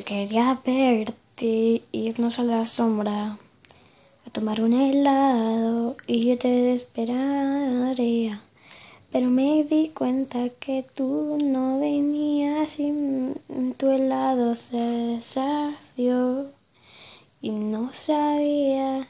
Yo quería verte, irnos a la sombra, a tomar un helado y yo te esperaría. Pero me di cuenta que tú no venías y mm, tu helado se sació y no sabía.